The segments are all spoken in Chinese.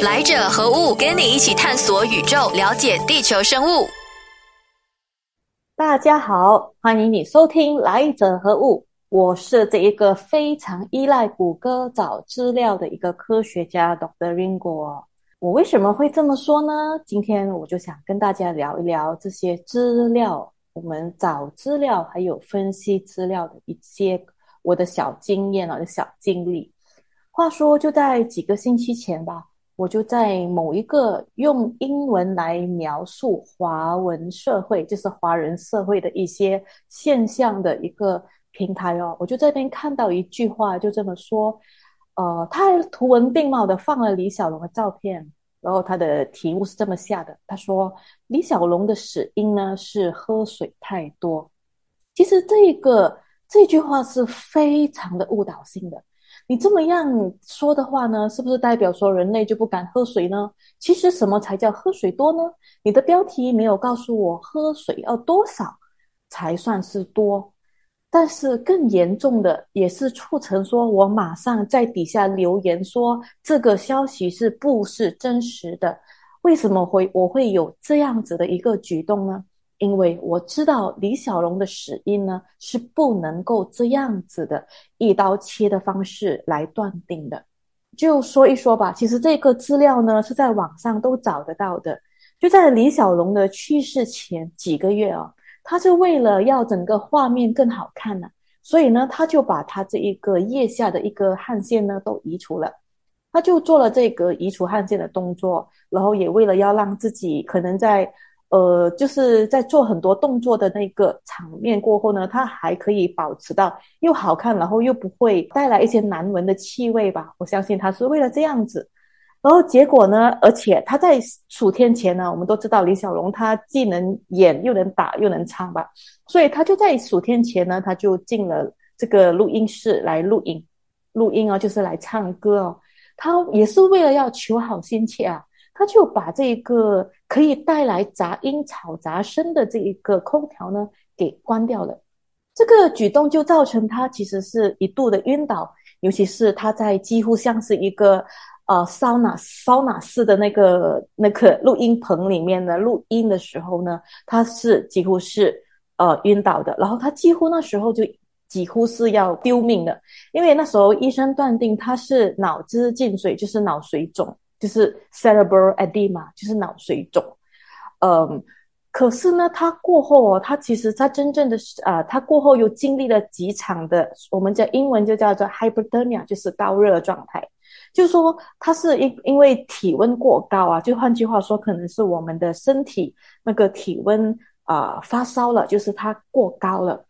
来者何物？跟你一起探索宇宙，了解地球生物。大家好，欢迎你收听《来者何物》。我是这一个非常依赖谷歌找资料的一个科学家，Dr. Ringo。我为什么会这么说呢？今天我就想跟大家聊一聊这些资料，我们找资料还有分析资料的一些我的小经验啊，小经历。话说，就在几个星期前吧。我就在某一个用英文来描述华文社会，就是华人社会的一些现象的一个平台哦，我就这边看到一句话，就这么说，呃，他图文并茂的放了李小龙的照片，然后他的题目是这么下的，他说李小龙的死因呢是喝水太多。其实这个这句话是非常的误导性的。你这么样说的话呢，是不是代表说人类就不敢喝水呢？其实什么才叫喝水多呢？你的标题没有告诉我喝水要多少才算是多，但是更严重的也是促成说我马上在底下留言说这个消息是不是真实的？为什么会我会有这样子的一个举动呢？因为我知道李小龙的死因呢是不能够这样子的一刀切的方式来断定的，就说一说吧。其实这个资料呢是在网上都找得到的。就在李小龙的去世前几个月啊，他是为了要整个画面更好看呢，所以呢他就把他这一个腋下的一个汗腺呢都移除了，他就做了这个移除汗腺的动作，然后也为了要让自己可能在。呃，就是在做很多动作的那个场面过后呢，他还可以保持到又好看，然后又不会带来一些难闻的气味吧？我相信他是为了这样子。然后结果呢，而且他在数天前呢，我们都知道李小龙他既能演又能打又能唱吧，所以他就在数天前呢，他就进了这个录音室来录音，录音哦，就是来唱歌哦。他也是为了要求好心切啊。他就把这个可以带来杂音、吵杂声的这一个空调呢给关掉了，这个举动就造成他其实是一度的晕倒，尤其是他在几乎像是一个呃桑拿桑拿式的那个那个录音棚里面呢录音的时候呢，他是几乎是呃晕倒的，然后他几乎那时候就几乎是要丢命的，因为那时候医生断定他是脑子进水，就是脑水肿。就是 cerebral edema，就是脑水肿。嗯，可是呢，他过后哦，他其实他真正的啊，他过后又经历了几场的，我们叫英文就叫做 hyperthermia，就是高热状态。就说，他是因因为体温过高啊，就换句话说，可能是我们的身体那个体温啊发烧了，就是他过高了。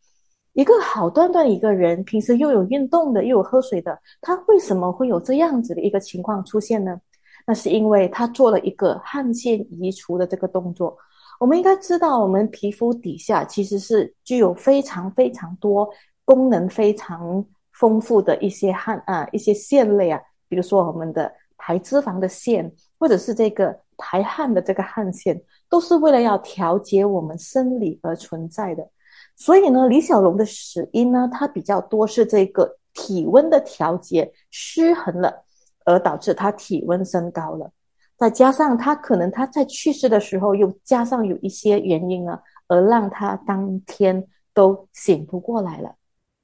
一个好端端一个人，平时又有运动的，又有喝水的，他为什么会有这样子的一个情况出现呢？那是因为他做了一个汗腺移除的这个动作。我们应该知道，我们皮肤底下其实是具有非常非常多功能非常丰富的一些汗啊一些腺类啊，比如说我们的排脂肪的腺，或者是这个排汗的这个汗腺，都是为了要调节我们生理而存在的。所以呢，李小龙的死因呢，它比较多是这个体温的调节失衡了。而导致他体温升高了，再加上他可能他在去世的时候又加上有一些原因呢，而让他当天都醒不过来了。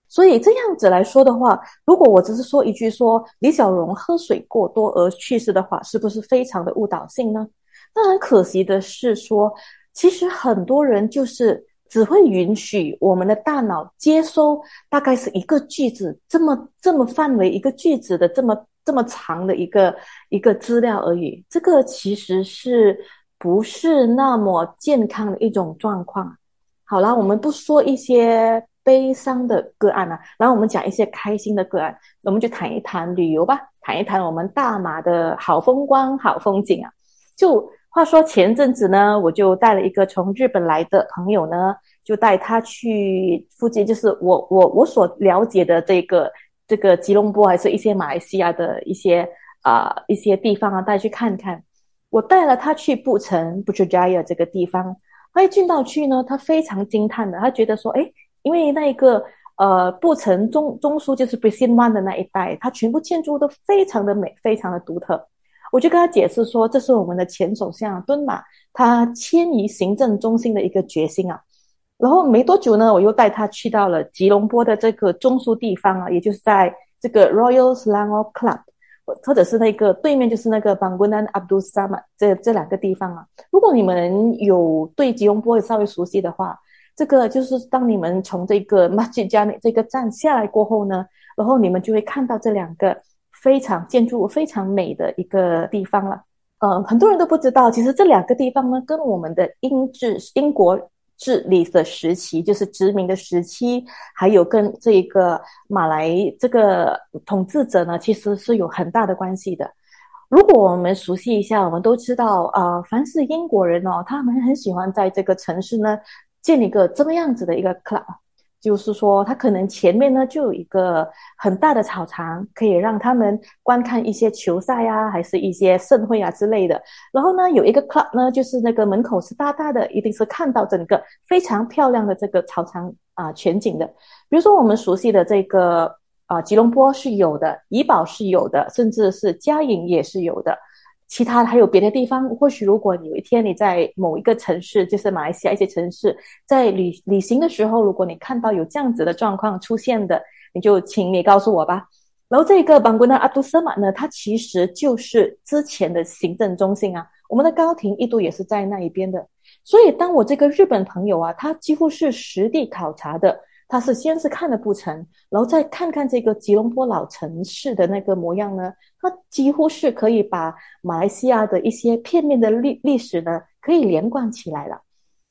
所以这样子来说的话，如果我只是说一句说李小龙喝水过多而去世的话，是不是非常的误导性呢？那很可惜的是说，其实很多人就是只会允许我们的大脑接收大概是一个句子这么这么范围一个句子的这么。这么长的一个一个资料而已，这个其实是不是那么健康的一种状况？好了，我们不说一些悲伤的个案了，然后我们讲一些开心的个案，我们就谈一谈旅游吧，谈一谈我们大马的好风光、好风景啊。就话说前阵子呢，我就带了一个从日本来的朋友呢，就带他去附近，就是我我我所了解的这个。这个吉隆坡还是一些马来西亚的一些啊一些地方啊，带去看看。我带了他去布城 b u t r j a y a 这个地方，他一进到去呢，他非常惊叹的，他觉得说，哎，因为那一个呃布城中中枢就是 b r i s i n One 的那一带，它全部建筑都非常的美，非常的独特。我就跟他解释说，这是我们的前首相敦马他迁移行政中心的一个决心啊。然后没多久呢，我又带他去到了吉隆坡的这个中枢地方啊，也就是在这个 Royal Selangor Club，或者是那个对面就是那个 Bangunan Abdul Samad 这这两个地方啊。如果你们有对吉隆坡稍微熟悉的话，这个就是当你们从这个 Masjid Jami 这个站下来过后呢，然后你们就会看到这两个非常建筑非常美的一个地方了。呃，很多人都不知道，其实这两个地方呢，跟我们的英治英国。治理的时期，就是殖民的时期，还有跟这一个马来这个统治者呢，其实是有很大的关系的。如果我们熟悉一下，我们都知道，呃，凡是英国人哦，他们很喜欢在这个城市呢建立一个这么样子的一个 club。就是说，他可能前面呢就有一个很大的草场，可以让他们观看一些球赛啊，还是一些盛会啊之类的。然后呢，有一个 club 呢，就是那个门口是大大的，一定是看到整个非常漂亮的这个草场啊全景的。比如说我们熟悉的这个啊吉隆坡是有的，怡保是有的，甚至是嘉颖也是有的。其他还有别的地方，或许如果有一天你在某一个城市，就是马来西亚一些城市，在旅旅行的时候，如果你看到有这样子的状况出现的，你就请你告诉我吧。然后这个邦古纳阿杜斯马呢，它其实就是之前的行政中心啊，我们的高庭一度也是在那一边的。所以当我这个日本朋友啊，他几乎是实地考察的。他是先是看了不成，然后再看看这个吉隆坡老城市的那个模样呢，他几乎是可以把马来西亚的一些片面的历历史呢，可以连贯起来了。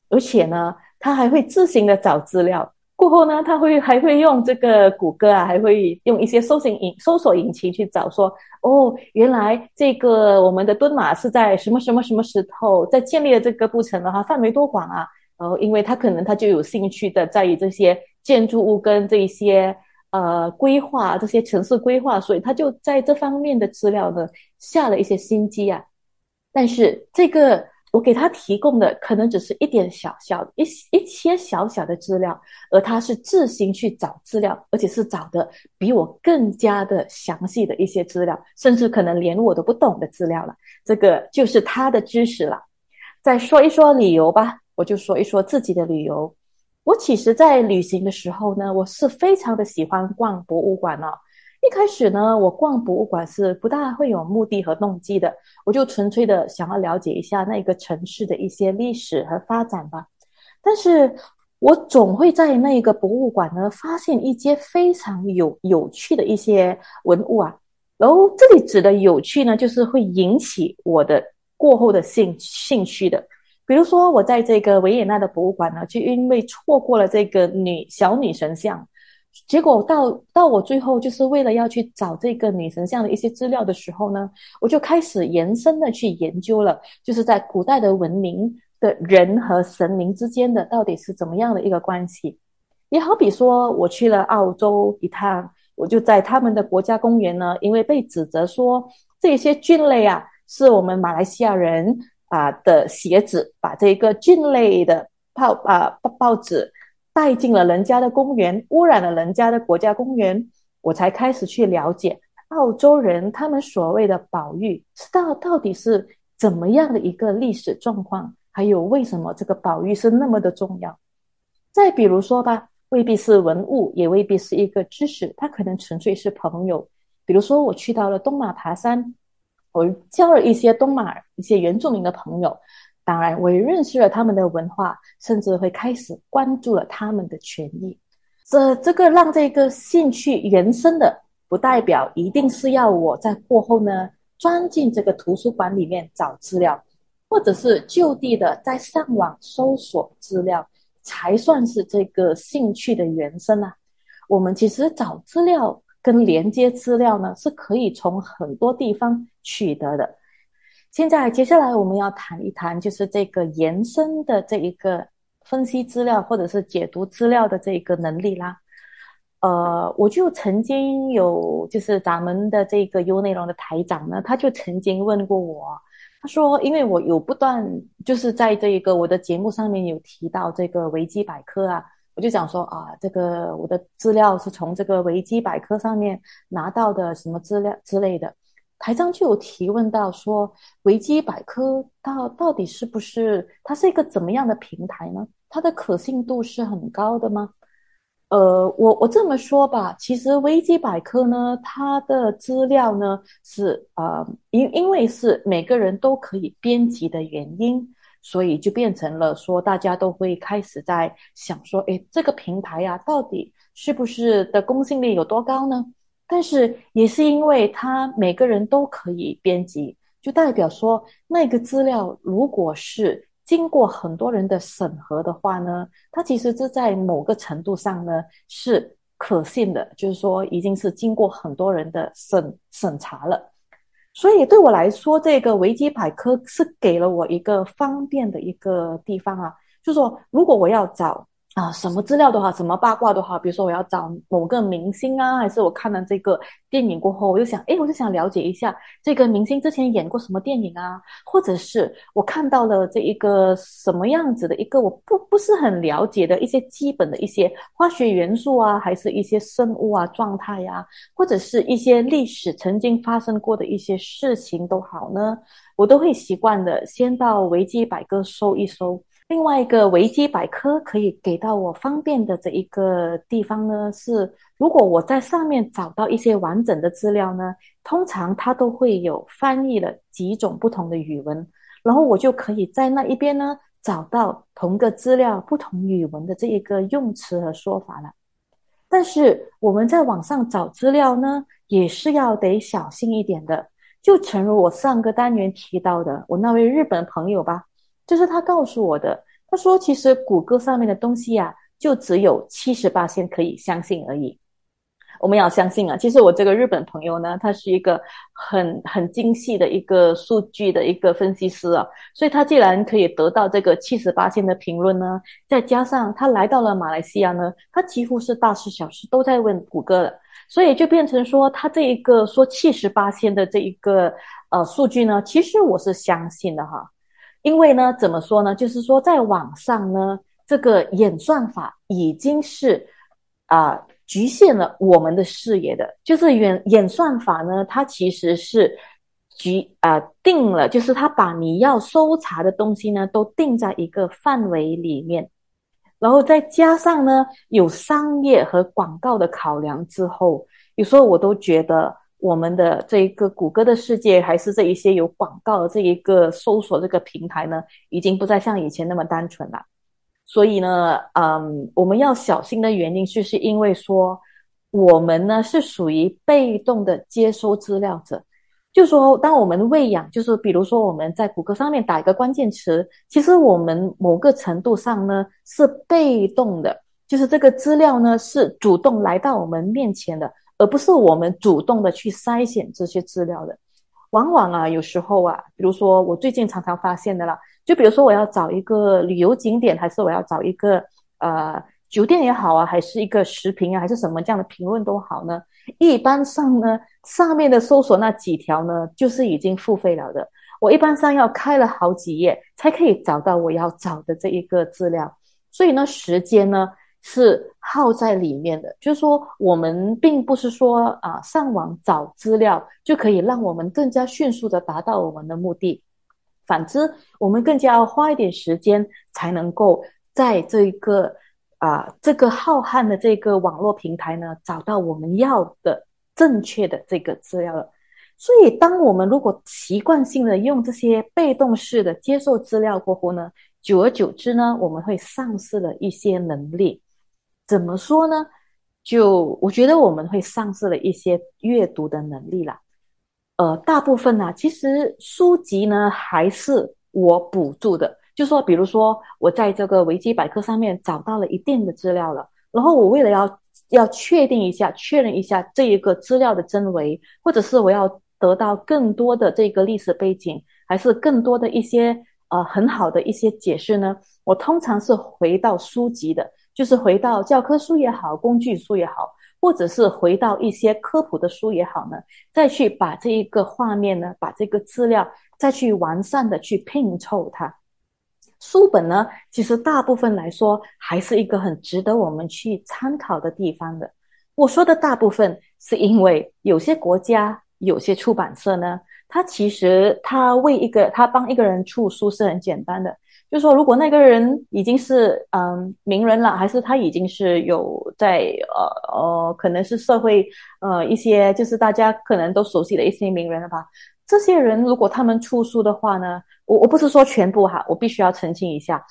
而且呢，他还会自行的找资料，过后呢，他会还会用这个谷歌啊，还会用一些搜索引搜索引擎去找，说哦，原来这个我们的敦马是在什么什么什么时候在建立了这个布城的哈，范围多广啊。然后，因为他可能他就有兴趣的在于这些建筑物跟这一些呃规划，这些城市规划，所以他就在这方面的资料呢下了一些心机啊。但是这个我给他提供的可能只是一点小小一一些小小的资料，而他是自行去找资料，而且是找的比我更加的详细的一些资料，甚至可能连我都不懂的资料了。这个就是他的知识了。再说一说理由吧。我就说一说自己的旅游。我其实，在旅行的时候呢，我是非常的喜欢逛博物馆哦。一开始呢，我逛博物馆是不大会有目的和动机的，我就纯粹的想要了解一下那个城市的一些历史和发展吧。但是我总会在那个博物馆呢，发现一些非常有有趣的一些文物啊。然后这里指的有趣呢，就是会引起我的过后的兴兴趣的。比如说，我在这个维也纳的博物馆呢，就因为错过了这个女小女神像，结果到到我最后就是为了要去找这个女神像的一些资料的时候呢，我就开始延伸的去研究了，就是在古代的文明的人和神明之间的到底是怎么样的一个关系。也好比说，我去了澳洲一趟，我就在他们的国家公园呢，因为被指责说这些菌类啊，是我们马来西亚人。啊的鞋子，把这个菌类的报啊报报纸带进了人家的公园，污染了人家的国家公园，我才开始去了解澳洲人他们所谓的保育，知道到底是怎么样的一个历史状况，还有为什么这个保育是那么的重要。再比如说吧，未必是文物，也未必是一个知识，它可能纯粹是朋友。比如说，我去到了东马爬山。我交了一些东马一些原住民的朋友，当然我也认识了他们的文化，甚至会开始关注了他们的权益。这这个让这个兴趣延伸的，不代表一定是要我在过后呢钻进这个图书馆里面找资料，或者是就地的在上网搜索资料，才算是这个兴趣的延伸啊。我们其实找资料。跟连接资料呢，是可以从很多地方取得的。现在接下来我们要谈一谈，就是这个延伸的这一个分析资料或者是解读资料的这个能力啦。呃，我就曾经有，就是咱们的这个优内容的台长呢，他就曾经问过我，他说，因为我有不断就是在这一个我的节目上面有提到这个维基百科啊。我就讲说啊，这个我的资料是从这个维基百科上面拿到的，什么资料之类的。台章就有提问到说，维基百科到到底是不是它是一个怎么样的平台呢？它的可信度是很高的吗？呃，我我这么说吧，其实维基百科呢，它的资料呢是呃，因因为是每个人都可以编辑的原因，所以就变成了说，大家都会开始在想说，诶，这个平台呀，到底是不是的公信力有多高呢？但是也是因为它每个人都可以编辑，就代表说那个资料如果是经过很多人的审核的话呢，它其实是在某个程度上呢是可信的，就是说已经是经过很多人的审审查了。所以对我来说，这个维基百科是给了我一个方便的一个地方啊，就是说如果我要找。啊，什么资料都好，什么八卦都好，比如说我要找某个明星啊，还是我看了这个电影过后，我就想，哎，我就想了解一下这个明星之前演过什么电影啊，或者是我看到了这一个什么样子的一个我不不是很了解的一些基本的一些化学元素啊，还是一些生物啊状态呀，或者是一些历史曾经发生过的一些事情都好呢，我都会习惯的先到维基百科搜一搜。另外一个维基百科可以给到我方便的这一个地方呢，是如果我在上面找到一些完整的资料呢，通常它都会有翻译了几种不同的语文，然后我就可以在那一边呢找到同个资料不同语文的这一个用词和说法了。但是我们在网上找资料呢，也是要得小心一点的。就诚如我上个单元提到的，我那位日本朋友吧。就是他告诉我的，他说其实谷歌上面的东西呀，就只有七十八线可以相信而已。我们要相信啊，其实我这个日本朋友呢，他是一个很很精细的一个数据的一个分析师啊，所以他既然可以得到这个七十八线的评论呢，再加上他来到了马来西亚呢，他几乎是大事小事都在问谷歌了，所以就变成说他这一个说七十八线的这一个呃数据呢，其实我是相信的哈。因为呢，怎么说呢？就是说，在网上呢，这个演算法已经是啊局限了我们的视野的。就是演演算法呢，它其实是局啊定了，就是它把你要搜查的东西呢，都定在一个范围里面，然后再加上呢，有商业和广告的考量之后，有时候我都觉得。我们的这一个谷歌的世界，还是这一些有广告的这一个搜索这个平台呢，已经不再像以前那么单纯了。所以呢，嗯，我们要小心的原因，就是因为说我们呢是属于被动的接收资料者。就说当我们喂养，就是比如说我们在谷歌上面打一个关键词，其实我们某个程度上呢是被动的，就是这个资料呢是主动来到我们面前的。而不是我们主动的去筛选这些资料的，往往啊，有时候啊，比如说我最近常常发现的啦，就比如说我要找一个旅游景点，还是我要找一个呃酒店也好啊，还是一个食品啊，还是什么这样的评论都好呢，一般上呢，上面的搜索那几条呢，就是已经付费了的，我一般上要开了好几页才可以找到我要找的这一个资料，所以呢，时间呢。是耗在里面的，就是说，我们并不是说啊，上网找资料就可以让我们更加迅速的达到我们的目的。反之，我们更加要花一点时间，才能够在这个啊这个浩瀚的这个网络平台呢，找到我们要的正确的这个资料了。所以，当我们如果习惯性的用这些被动式的接受资料过后呢，久而久之呢，我们会丧失了一些能力。怎么说呢？就我觉得我们会丧失了一些阅读的能力啦。呃，大部分呢，其实书籍呢还是我补助的。就说，比如说我在这个维基百科上面找到了一定的资料了，然后我为了要要确定一下、确认一下这一个资料的真伪，或者是我要得到更多的这个历史背景，还是更多的一些呃很好的一些解释呢？我通常是回到书籍的。就是回到教科书也好，工具书也好，或者是回到一些科普的书也好呢，再去把这一个画面呢，把这个资料再去完善的去拼凑它。书本呢，其实大部分来说还是一个很值得我们去参考的地方的。我说的大部分是因为有些国家有些出版社呢，他其实他为一个他帮一个人出书是很简单的，就说如果那个人已经是嗯名人了，还是他已经是有在呃呃可能是社会呃一些就是大家可能都熟悉的一些名人了吧。这些人如果他们出书的话呢，我我不是说全部哈，我必须要澄清一下，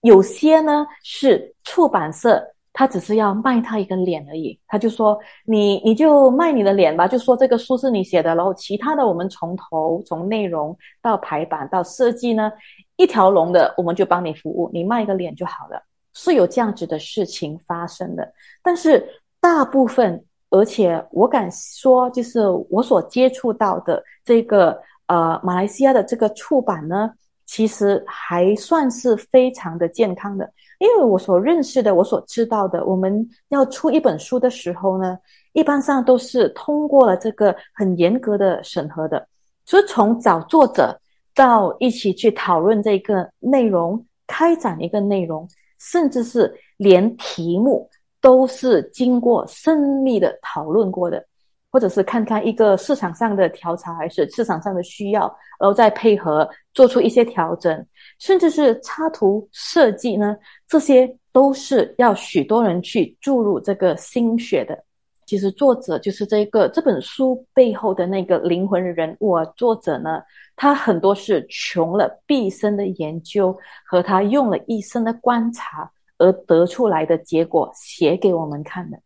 有些呢是出版社，他只是要卖他一个脸而已，他就说你你就卖你的脸吧，就说这个书是你写的，然后其他的我们从头从内容到排版到设计呢，一条龙的我们就帮你服务，你卖一个脸就好了，是有这样子的事情发生的，但是大部分。而且我敢说，就是我所接触到的这个呃马来西亚的这个出版呢，其实还算是非常的健康的。因为我所认识的，我所知道的，我们要出一本书的时候呢，一般上都是通过了这个很严格的审核的。所以从找作者到一起去讨论这个内容，开展一个内容，甚至是连题目。都是经过深密的讨论过的，或者是看看一个市场上的调查，还是市场上的需要，然后再配合做出一些调整，甚至是插图设计呢，这些都是要许多人去注入这个心血的。其实作者就是这个这本书背后的那个灵魂人物啊，作者呢，他很多是穷了毕生的研究和他用了一生的观察。而得出来的结果写给我们看的，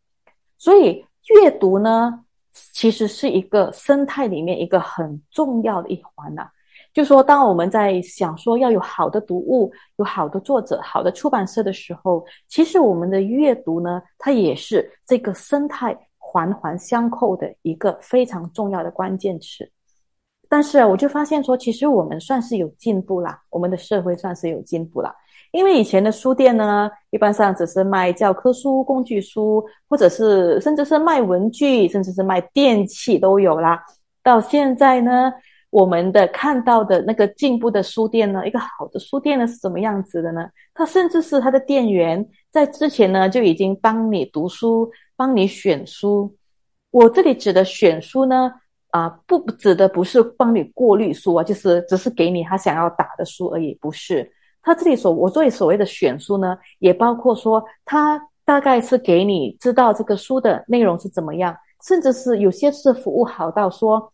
所以阅读呢，其实是一个生态里面一个很重要的一环呐。就说当我们在想说要有好的读物、有好的作者、好的出版社的时候，其实我们的阅读呢，它也是这个生态环环相扣的一个非常重要的关键词。但是，我就发现说，其实我们算是有进步啦，我们的社会算是有进步了。因为以前的书店呢，一般上只是卖教科书、工具书，或者是甚至是卖文具，甚至是卖电器都有啦。到现在呢，我们的看到的那个进步的书店呢，一个好的书店呢是怎么样子的呢？它甚至是它的店员在之前呢就已经帮你读书、帮你选书。我这里指的选书呢，啊，不指的不是帮你过滤书啊，就是只是给你他想要打的书而已，不是。他这里所我作为所谓的选书呢，也包括说他大概是给你知道这个书的内容是怎么样，甚至是有些是服务好到说，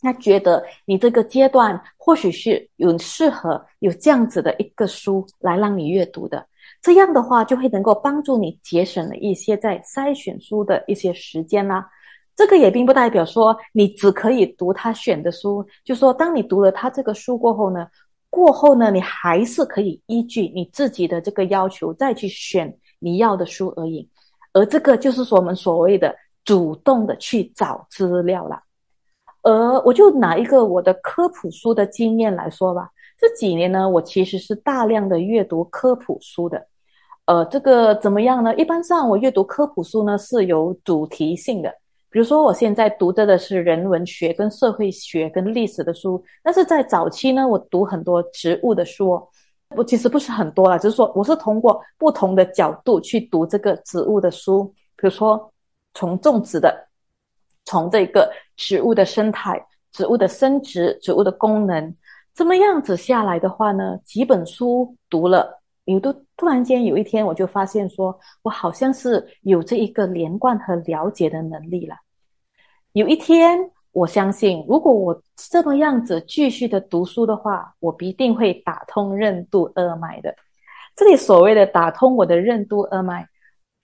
他觉得你这个阶段或许是有适合有这样子的一个书来让你阅读的，这样的话就会能够帮助你节省了一些在筛选书的一些时间啦。这个也并不代表说你只可以读他选的书，就说当你读了他这个书过后呢。过后呢，你还是可以依据你自己的这个要求再去选你要的书而已，而这个就是说我们所谓的主动的去找资料了。而我就拿一个我的科普书的经验来说吧，这几年呢，我其实是大量的阅读科普书的。呃，这个怎么样呢？一般上我阅读科普书呢是有主题性的。比如说，我现在读着的是人文学、跟社会学、跟历史的书，但是在早期呢，我读很多植物的书，我其实不是很多了，就是说，我是通过不同的角度去读这个植物的书，比如说从种植的，从这个植物的生态、植物的生殖、植物的功能，这么样子下来的话呢，几本书读了。有都突然间有一天，我就发现说，我好像是有这一个连贯和了解的能力了。有一天，我相信，如果我这么样子继续的读书的话，我必定会打通任督二脉的。这里所谓的打通我的任督二脉，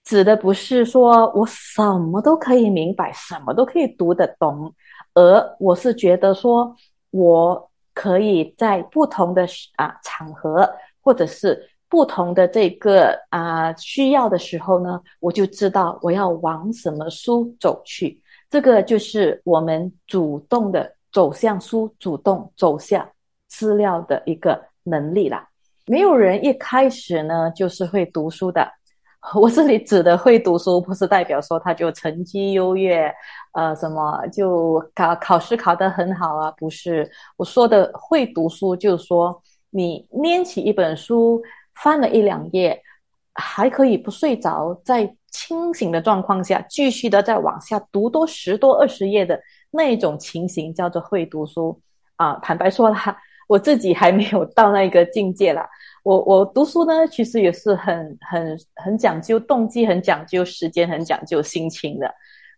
指的不是说我什么都可以明白，什么都可以读得懂，而我是觉得说，我可以在不同的啊场合，或者是。不同的这个啊需要的时候呢，我就知道我要往什么书走去。这个就是我们主动的走向书，主动走向资料的一个能力啦。没有人一开始呢就是会读书的。我这里指的会读书，不是代表说他就成绩优越，呃，什么就考考试考得很好啊？不是，我说的会读书，就是说你拈起一本书。翻了一两页，还可以不睡着，在清醒的状况下继续的再往下读多十多二十页的那种情形叫做会读书啊。坦白说啦，我自己还没有到那个境界啦。我我读书呢，其实也是很很很讲究动机，很讲究时间，很讲究心情的。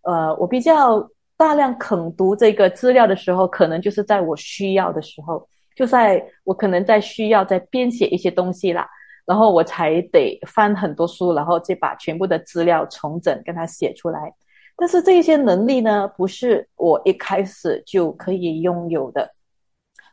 呃，我比较大量啃读这个资料的时候，可能就是在我需要的时候，就在我可能在需要在编写一些东西啦，然后我才得翻很多书，然后再把全部的资料重整，跟它写出来。但是这些能力呢，不是我一开始就可以拥有的。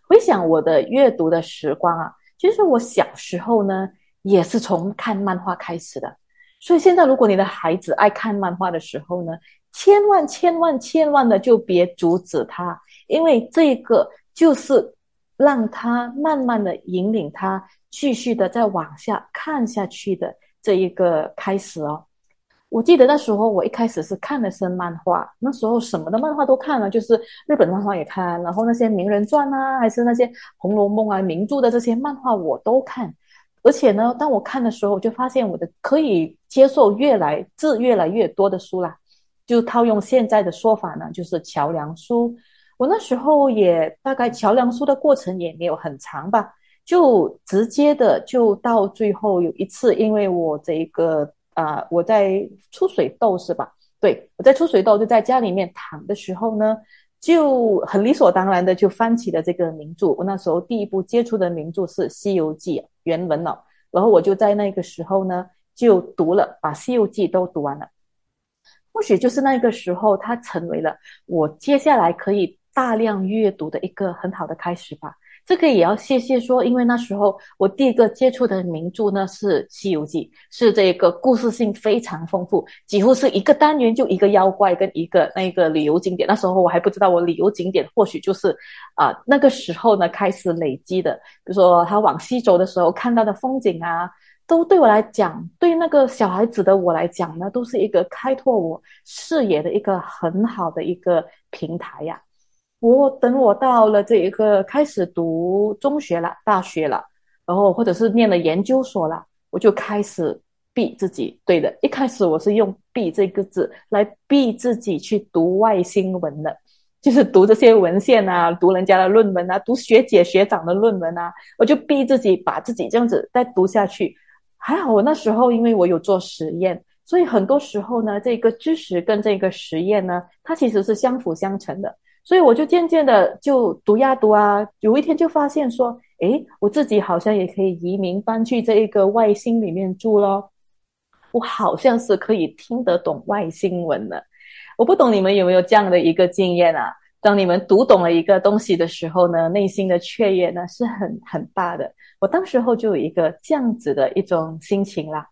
回想我的阅读的时光啊。其实我小时候呢，也是从看漫画开始的。所以现在，如果你的孩子爱看漫画的时候呢，千万千万千万的就别阻止他，因为这个就是让他慢慢的引领他继续的再往下看下去的这一个开始哦。我记得那时候，我一开始是看的是漫画，那时候什么的漫画都看了，就是日本漫画也看，然后那些名人传啊，还是那些《红楼梦》啊名著的这些漫画我都看。而且呢，当我看的时候，我就发现我的可以接受越来字越来越多的书啦。就套用现在的说法呢，就是桥梁书。我那时候也大概桥梁书的过程也没有很长吧，就直接的就到最后有一次，因为我这一个。啊，我在出水痘是吧？对，我在出水痘，就在家里面躺的时候呢，就很理所当然的就翻起了这个名著。我那时候第一部接触的名著是《西游记》原文了，然后我就在那个时候呢就读了，把《西游记》都读完了。或许就是那个时候，它成为了我接下来可以大量阅读的一个很好的开始吧。这个也要谢谢说，因为那时候我第一个接触的名著呢是《西游记》，是这个故事性非常丰富，几乎是一个单元就一个妖怪跟一个那个旅游景点。那时候我还不知道，我旅游景点或许就是啊那个时候呢开始累积的，比如说他往西走的时候看到的风景啊，都对我来讲，对那个小孩子的我来讲呢，都是一个开拓我视野的一个很好的一个平台呀。我等我到了这一个开始读中学了、大学了，然后或者是念了研究所了，我就开始逼自己。对的，一开始我是用“逼”这个字来逼自己去读外星文的，就是读这些文献啊，读人家的论文啊，读学姐学长的论文啊，我就逼自己把自己这样子再读下去。还好我那时候因为我有做实验，所以很多时候呢，这个知识跟这个实验呢，它其实是相辅相成的。所以我就渐渐的就读呀读啊，有一天就发现说，诶，我自己好像也可以移民搬去这一个外星里面住咯。我好像是可以听得懂外星文的。我不懂你们有没有这样的一个经验啊？当你们读懂了一个东西的时候呢，内心的雀跃呢是很很大的。我当时候就有一个这样子的一种心情啦。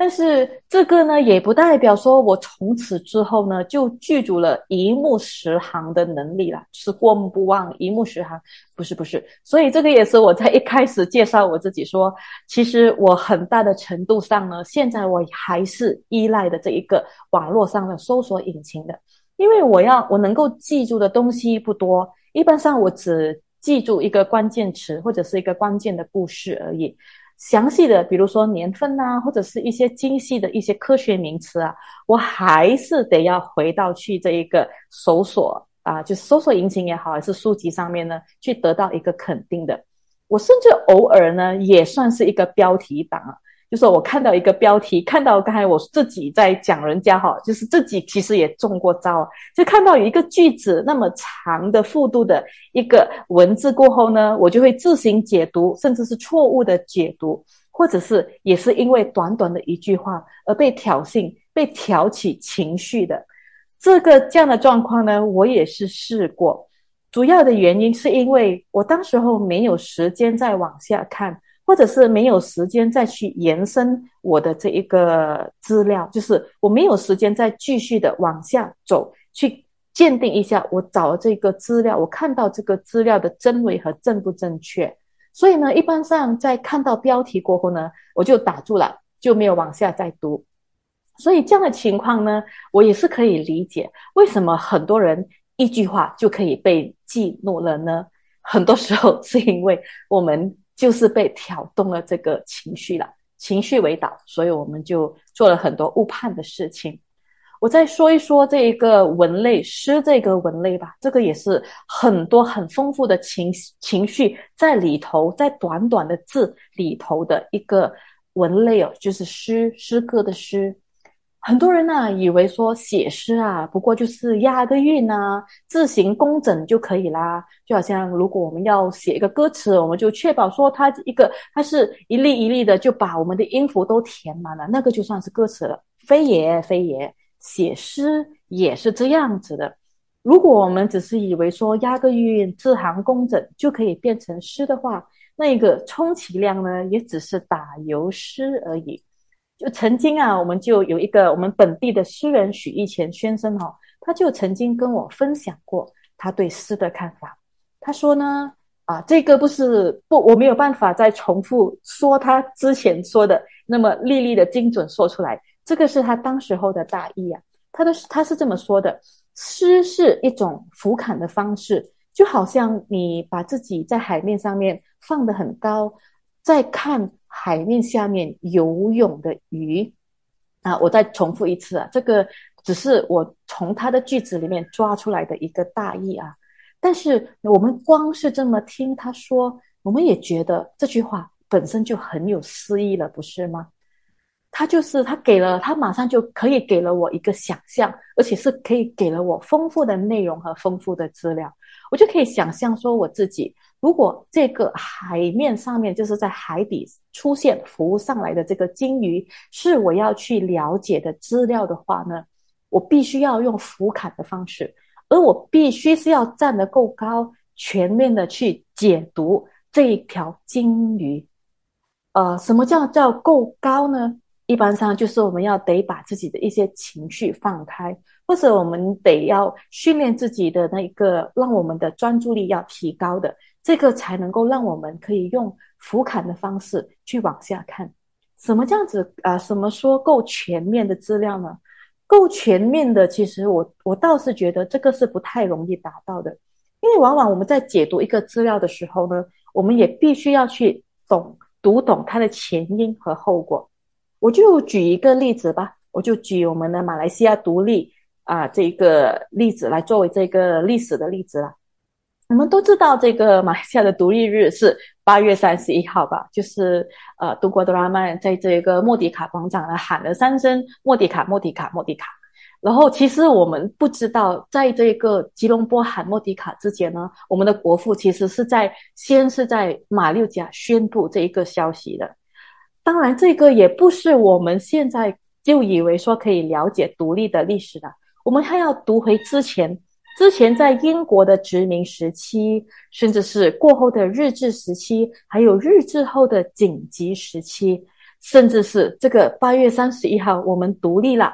但是这个呢，也不代表说我从此之后呢就具足了一目十行的能力了，是过目不忘、一目十行，不是不是。所以这个也是我在一开始介绍我自己说，其实我很大的程度上呢，现在我还是依赖的这一个网络上的搜索引擎的，因为我要我能够记住的东西不多，一般上我只记住一个关键词或者是一个关键的故事而已。详细的，比如说年份呐，或者是一些精细的一些科学名词啊，我还是得要回到去这一个搜索啊，就是搜索引擎也好，还是书籍上面呢，去得到一个肯定的。我甚至偶尔呢，也算是一个标题党啊。就是我看到一个标题，看到刚才我自己在讲人家哈，就是自己其实也中过招，就看到有一个句子那么长的幅度的一个文字过后呢，我就会自行解读，甚至是错误的解读，或者是也是因为短短的一句话而被挑衅、被挑起情绪的这个这样的状况呢，我也是试过。主要的原因是因为我当时候没有时间再往下看。或者是没有时间再去延伸我的这一个资料，就是我没有时间再继续的往下走，去鉴定一下我找这个资料，我看到这个资料的真伪和正不正确。所以呢，一般上在看到标题过后呢，我就打住了，就没有往下再读。所以这样的情况呢，我也是可以理解，为什么很多人一句话就可以被激怒了呢？很多时候是因为我们。就是被挑动了这个情绪了，情绪为导，所以我们就做了很多误判的事情。我再说一说这一个文类诗这个文类吧，这个也是很多很丰富的情情绪在里头，在短短的字里头的一个文类哦，就是诗诗歌的诗。很多人呢以为说写诗啊，不过就是押个韵啊，字形工整就可以啦。就好像如果我们要写一个歌词，我们就确保说它一个它是一粒一粒的，就把我们的音符都填满了，那个就算是歌词了。非也非也，写诗也是这样子的。如果我们只是以为说押个韵、字行工整就可以变成诗的话，那个充其量呢，也只是打油诗而已。就曾经啊，我们就有一个我们本地的诗人许义前先生哦，他就曾经跟我分享过他对诗的看法。他说呢，啊，这个不是不，我没有办法再重复说他之前说的那么粒粒的精准说出来。这个是他当时候的大意啊，他的他是这么说的：诗是一种俯瞰的方式，就好像你把自己在海面上面放得很高，在看。海面下面游泳的鱼啊！我再重复一次啊，这个只是我从他的句子里面抓出来的一个大意啊。但是我们光是这么听他说，我们也觉得这句话本身就很有诗意了，不是吗？他就是他给了他马上就可以给了我一个想象，而且是可以给了我丰富的内容和丰富的资料，我就可以想象说我自己。如果这个海面上面就是在海底出现浮上来的这个鲸鱼是我要去了解的资料的话呢，我必须要用俯瞰的方式，而我必须是要站得够高，全面的去解读这一条鲸鱼。呃，什么叫叫够高呢？一般上就是我们要得把自己的一些情绪放开，或者我们得要训练自己的那一个，让我们的专注力要提高的。这个才能够让我们可以用俯瞰的方式去往下看，什么这样子啊？什么说够全面的资料呢？够全面的，其实我我倒是觉得这个是不太容易达到的，因为往往我们在解读一个资料的时候呢，我们也必须要去懂读懂它的前因和后果。我就举一个例子吧，我就举我们的马来西亚独立啊这个例子来作为这个历史的例子了。我们都知道，这个马来西亚的独立日是八月三十一号吧？就是呃，杜国多拉曼在这个莫迪卡广场呢喊了三声“莫迪卡，莫迪卡，莫迪卡”。然后，其实我们不知道，在这个吉隆坡喊莫迪卡之前呢，我们的国父其实是在先是在马六甲宣布这一个消息的。当然，这个也不是我们现在就以为说可以了解独立的历史的，我们还要读回之前。之前在英国的殖民时期，甚至是过后的日治时期，还有日治后的紧急时期，甚至是这个八月三十一号我们独立了，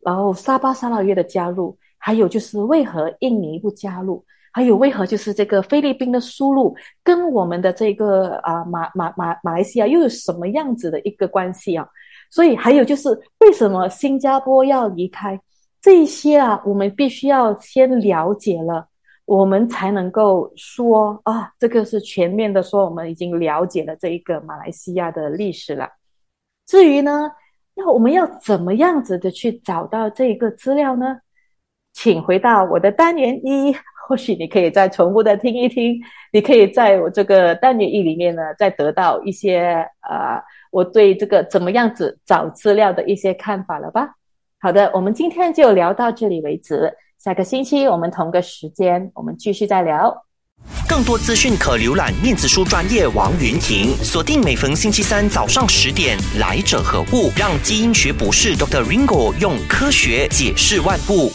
然后沙巴沙捞越的加入，还有就是为何印尼不加入，还有为何就是这个菲律宾的输入跟我们的这个啊马马马马来西亚又有什么样子的一个关系啊？所以还有就是为什么新加坡要离开？这些啊，我们必须要先了解了，我们才能够说啊，这个是全面的说，我们已经了解了这一个马来西亚的历史了。至于呢，要我们要怎么样子的去找到这一个资料呢？请回到我的单元一，或许你可以再重复的听一听，你可以在我这个单元一里面呢，再得到一些呃，我对这个怎么样子找资料的一些看法了吧。好的，我们今天就聊到这里为止。下个星期我们同个时间，我们继续再聊。更多资讯可浏览面子书专业王云婷，锁定每逢星期三早上十点，来者何物？让基因学博士 Dr. Ringo 用科学解释万物。